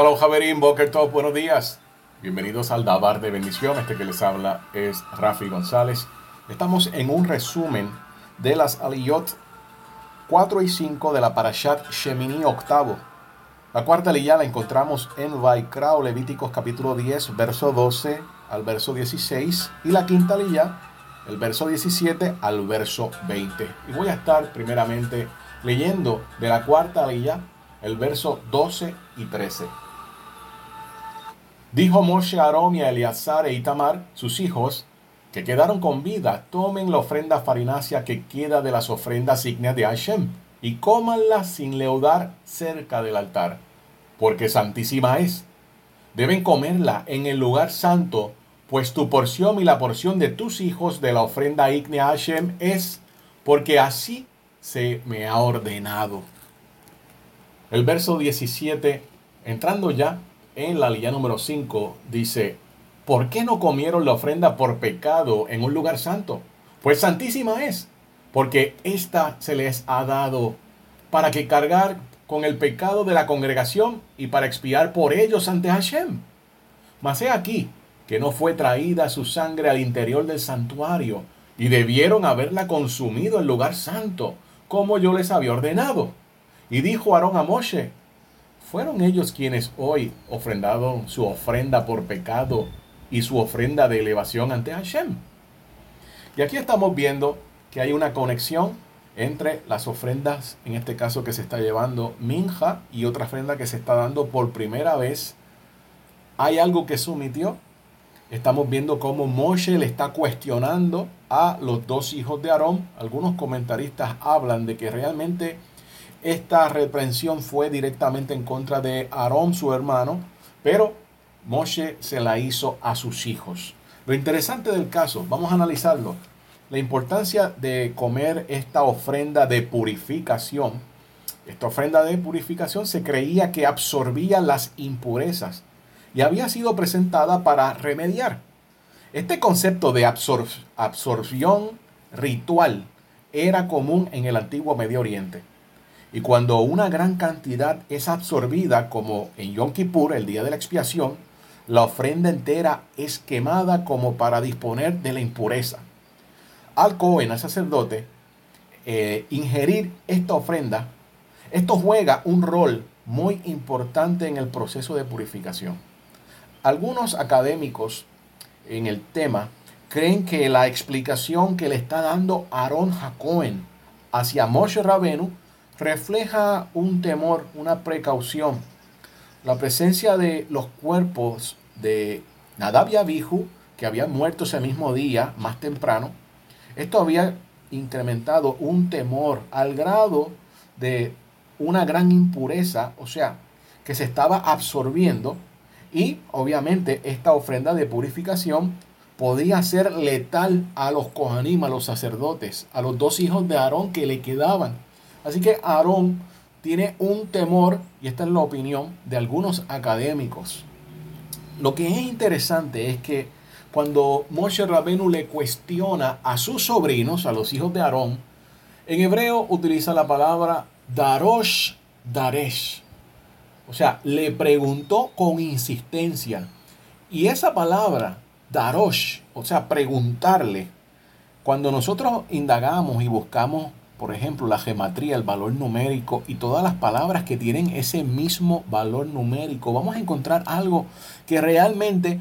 Hello Javerín, Boker Top, buenos días. Bienvenidos al Dabar de Bendición. Este que les habla es Rafi González. Estamos en un resumen de las Aliyot 4 y 5 de la Parashat Shemini octavo. La cuarta aliyah la encontramos en Vaikra Levíticos capítulo 10, verso 12 al verso 16. Y la quinta aliyah, el verso 17 al verso 20. Y voy a estar primeramente leyendo de la cuarta aliyah el verso 12 y 13. Dijo Moshe a Aarón y a Eleazar e Itamar, sus hijos, que quedaron con vida, tomen la ofrenda farinácea que queda de las ofrendas ígneas de Hashem y cómanla sin leudar cerca del altar, porque santísima es. Deben comerla en el lugar santo, pues tu porción y la porción de tus hijos de la ofrenda ígnea Hashem es, porque así se me ha ordenado. El verso 17, entrando ya en la línea número 5, dice, ¿por qué no comieron la ofrenda por pecado en un lugar santo? Pues santísima es, porque ésta se les ha dado para que cargar con el pecado de la congregación y para expiar por ellos ante Hashem. Mas he aquí que no fue traída su sangre al interior del santuario y debieron haberla consumido en lugar santo, como yo les había ordenado. Y dijo Aarón a Moshe, ¿fueron ellos quienes hoy ofrendaron su ofrenda por pecado y su ofrenda de elevación ante Hashem? Y aquí estamos viendo que hay una conexión entre las ofrendas, en este caso que se está llevando Minja y otra ofrenda que se está dando por primera vez. Hay algo que sometió. Estamos viendo cómo Moshe le está cuestionando a los dos hijos de Aarón. Algunos comentaristas hablan de que realmente esta reprensión fue directamente en contra de Aarón, su hermano, pero Moshe se la hizo a sus hijos. Lo interesante del caso, vamos a analizarlo, la importancia de comer esta ofrenda de purificación. Esta ofrenda de purificación se creía que absorbía las impurezas y había sido presentada para remediar. Este concepto de absorción ritual era común en el antiguo Medio Oriente. Y cuando una gran cantidad es absorbida, como en Yom Kippur, el día de la expiación, la ofrenda entera es quemada como para disponer de la impureza. Al Cohen, al sacerdote, eh, ingerir esta ofrenda, esto juega un rol muy importante en el proceso de purificación. Algunos académicos en el tema creen que la explicación que le está dando Aaron Jacoen hacia Moshe Rabenu refleja un temor, una precaución. La presencia de los cuerpos de Nadab y Abihu, que habían muerto ese mismo día, más temprano, esto había incrementado un temor al grado de una gran impureza, o sea, que se estaba absorbiendo y obviamente esta ofrenda de purificación podía ser letal a los Kohanim, a los sacerdotes, a los dos hijos de Aarón que le quedaban. Así que Aarón tiene un temor, y esta es la opinión de algunos académicos. Lo que es interesante es que cuando Moshe Rabenu le cuestiona a sus sobrinos, a los hijos de Aarón, en hebreo utiliza la palabra darosh daresh. O sea, le preguntó con insistencia. Y esa palabra, darosh, o sea, preguntarle, cuando nosotros indagamos y buscamos por ejemplo, la gematría, el valor numérico y todas las palabras que tienen ese mismo valor numérico, vamos a encontrar algo que realmente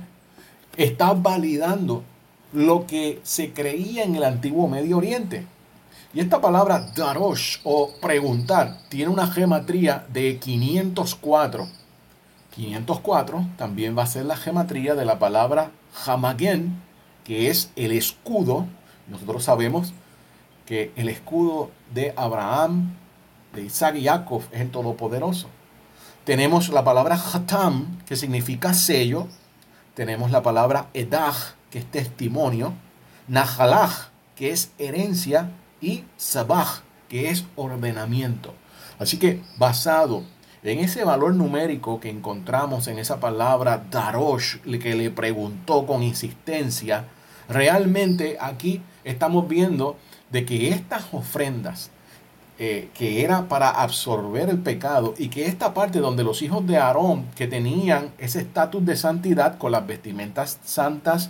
está validando lo que se creía en el antiguo Medio Oriente. Y esta palabra darosh o preguntar tiene una gematría de 504. 504 también va a ser la gematría de la palabra hamagen, que es el escudo. Nosotros sabemos que el escudo de Abraham, de Isaac y Jacob es el Todopoderoso. Tenemos la palabra Hatam, que significa sello. Tenemos la palabra Edah, que es testimonio. Nahalach, que es herencia. Y Sabah, que es ordenamiento. Así que basado en ese valor numérico que encontramos en esa palabra Darosh, que le preguntó con insistencia, realmente aquí estamos viendo de que estas ofrendas eh, que era para absorber el pecado y que esta parte donde los hijos de Aarón, que tenían ese estatus de santidad con las vestimentas santas,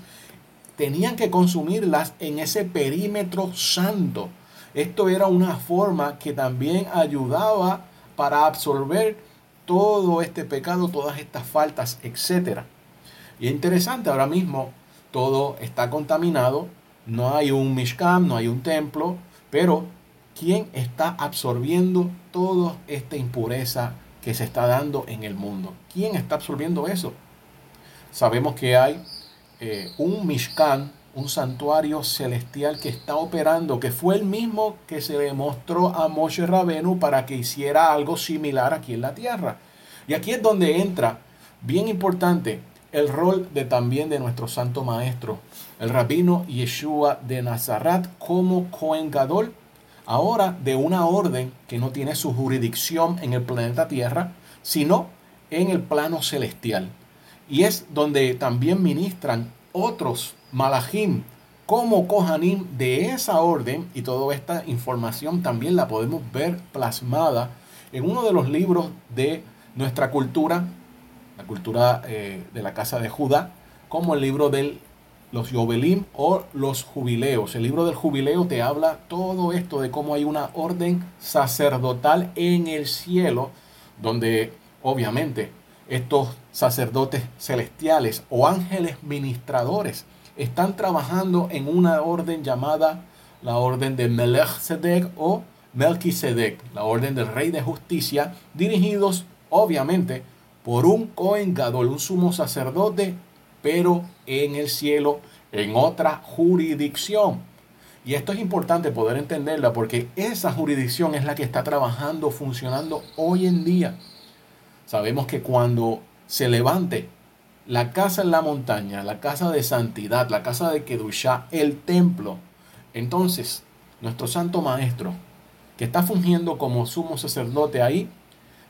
tenían que consumirlas en ese perímetro santo. Esto era una forma que también ayudaba para absorber todo este pecado, todas estas faltas, etc. Y es interesante, ahora mismo todo está contaminado, no hay un Mishkan, no hay un templo, pero ¿quién está absorbiendo toda esta impureza que se está dando en el mundo? ¿Quién está absorbiendo eso? Sabemos que hay eh, un Mishkan, un santuario celestial que está operando, que fue el mismo que se le mostró a Moshe Rabenu para que hiciera algo similar aquí en la tierra. Y aquí es donde entra, bien importante, el rol de también de nuestro santo maestro, el rabino Yeshua de Nazaret como Cohen Gadol, ahora de una orden que no tiene su jurisdicción en el planeta Tierra, sino en el plano celestial. Y es donde también ministran otros malachim como Kohanim de esa orden y toda esta información también la podemos ver plasmada en uno de los libros de nuestra cultura, la cultura eh, de la casa de Judá, como el libro de los Yobelim o los jubileos. El libro del jubileo te habla todo esto de cómo hay una orden sacerdotal en el cielo, donde obviamente estos sacerdotes celestiales o ángeles ministradores están trabajando en una orden llamada la orden de Melchizedek o Melquisedec, la orden del rey de justicia, dirigidos obviamente por un Cohen Gadol, un sumo sacerdote, pero en el cielo, en otra jurisdicción. Y esto es importante poder entenderla porque esa jurisdicción es la que está trabajando, funcionando hoy en día. Sabemos que cuando se levante la casa en la montaña, la casa de santidad, la casa de Kedushá, el templo, entonces nuestro santo maestro, que está fungiendo como sumo sacerdote ahí,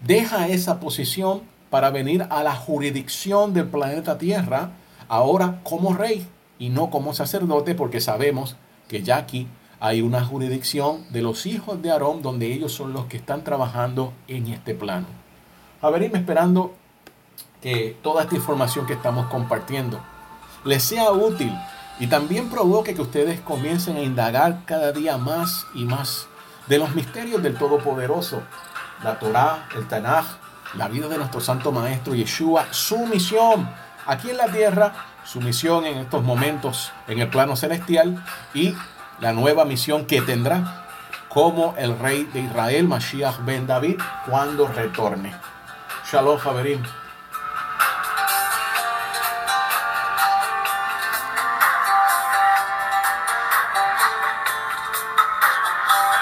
deja esa posición para venir a la jurisdicción del planeta Tierra, ahora como rey y no como sacerdote, porque sabemos que ya aquí hay una jurisdicción de los hijos de Aarón donde ellos son los que están trabajando en este plano. A venirme esperando que toda esta información que estamos compartiendo les sea útil y también provoque que ustedes comiencen a indagar cada día más y más de los misterios del Todopoderoso, la Torá, el Tanaj, la vida de nuestro Santo Maestro Yeshua, su misión aquí en la tierra, su misión en estos momentos en el plano celestial y la nueva misión que tendrá como el rey de Israel, Mashiach ben David, cuando retorne. Shalom, Javerim.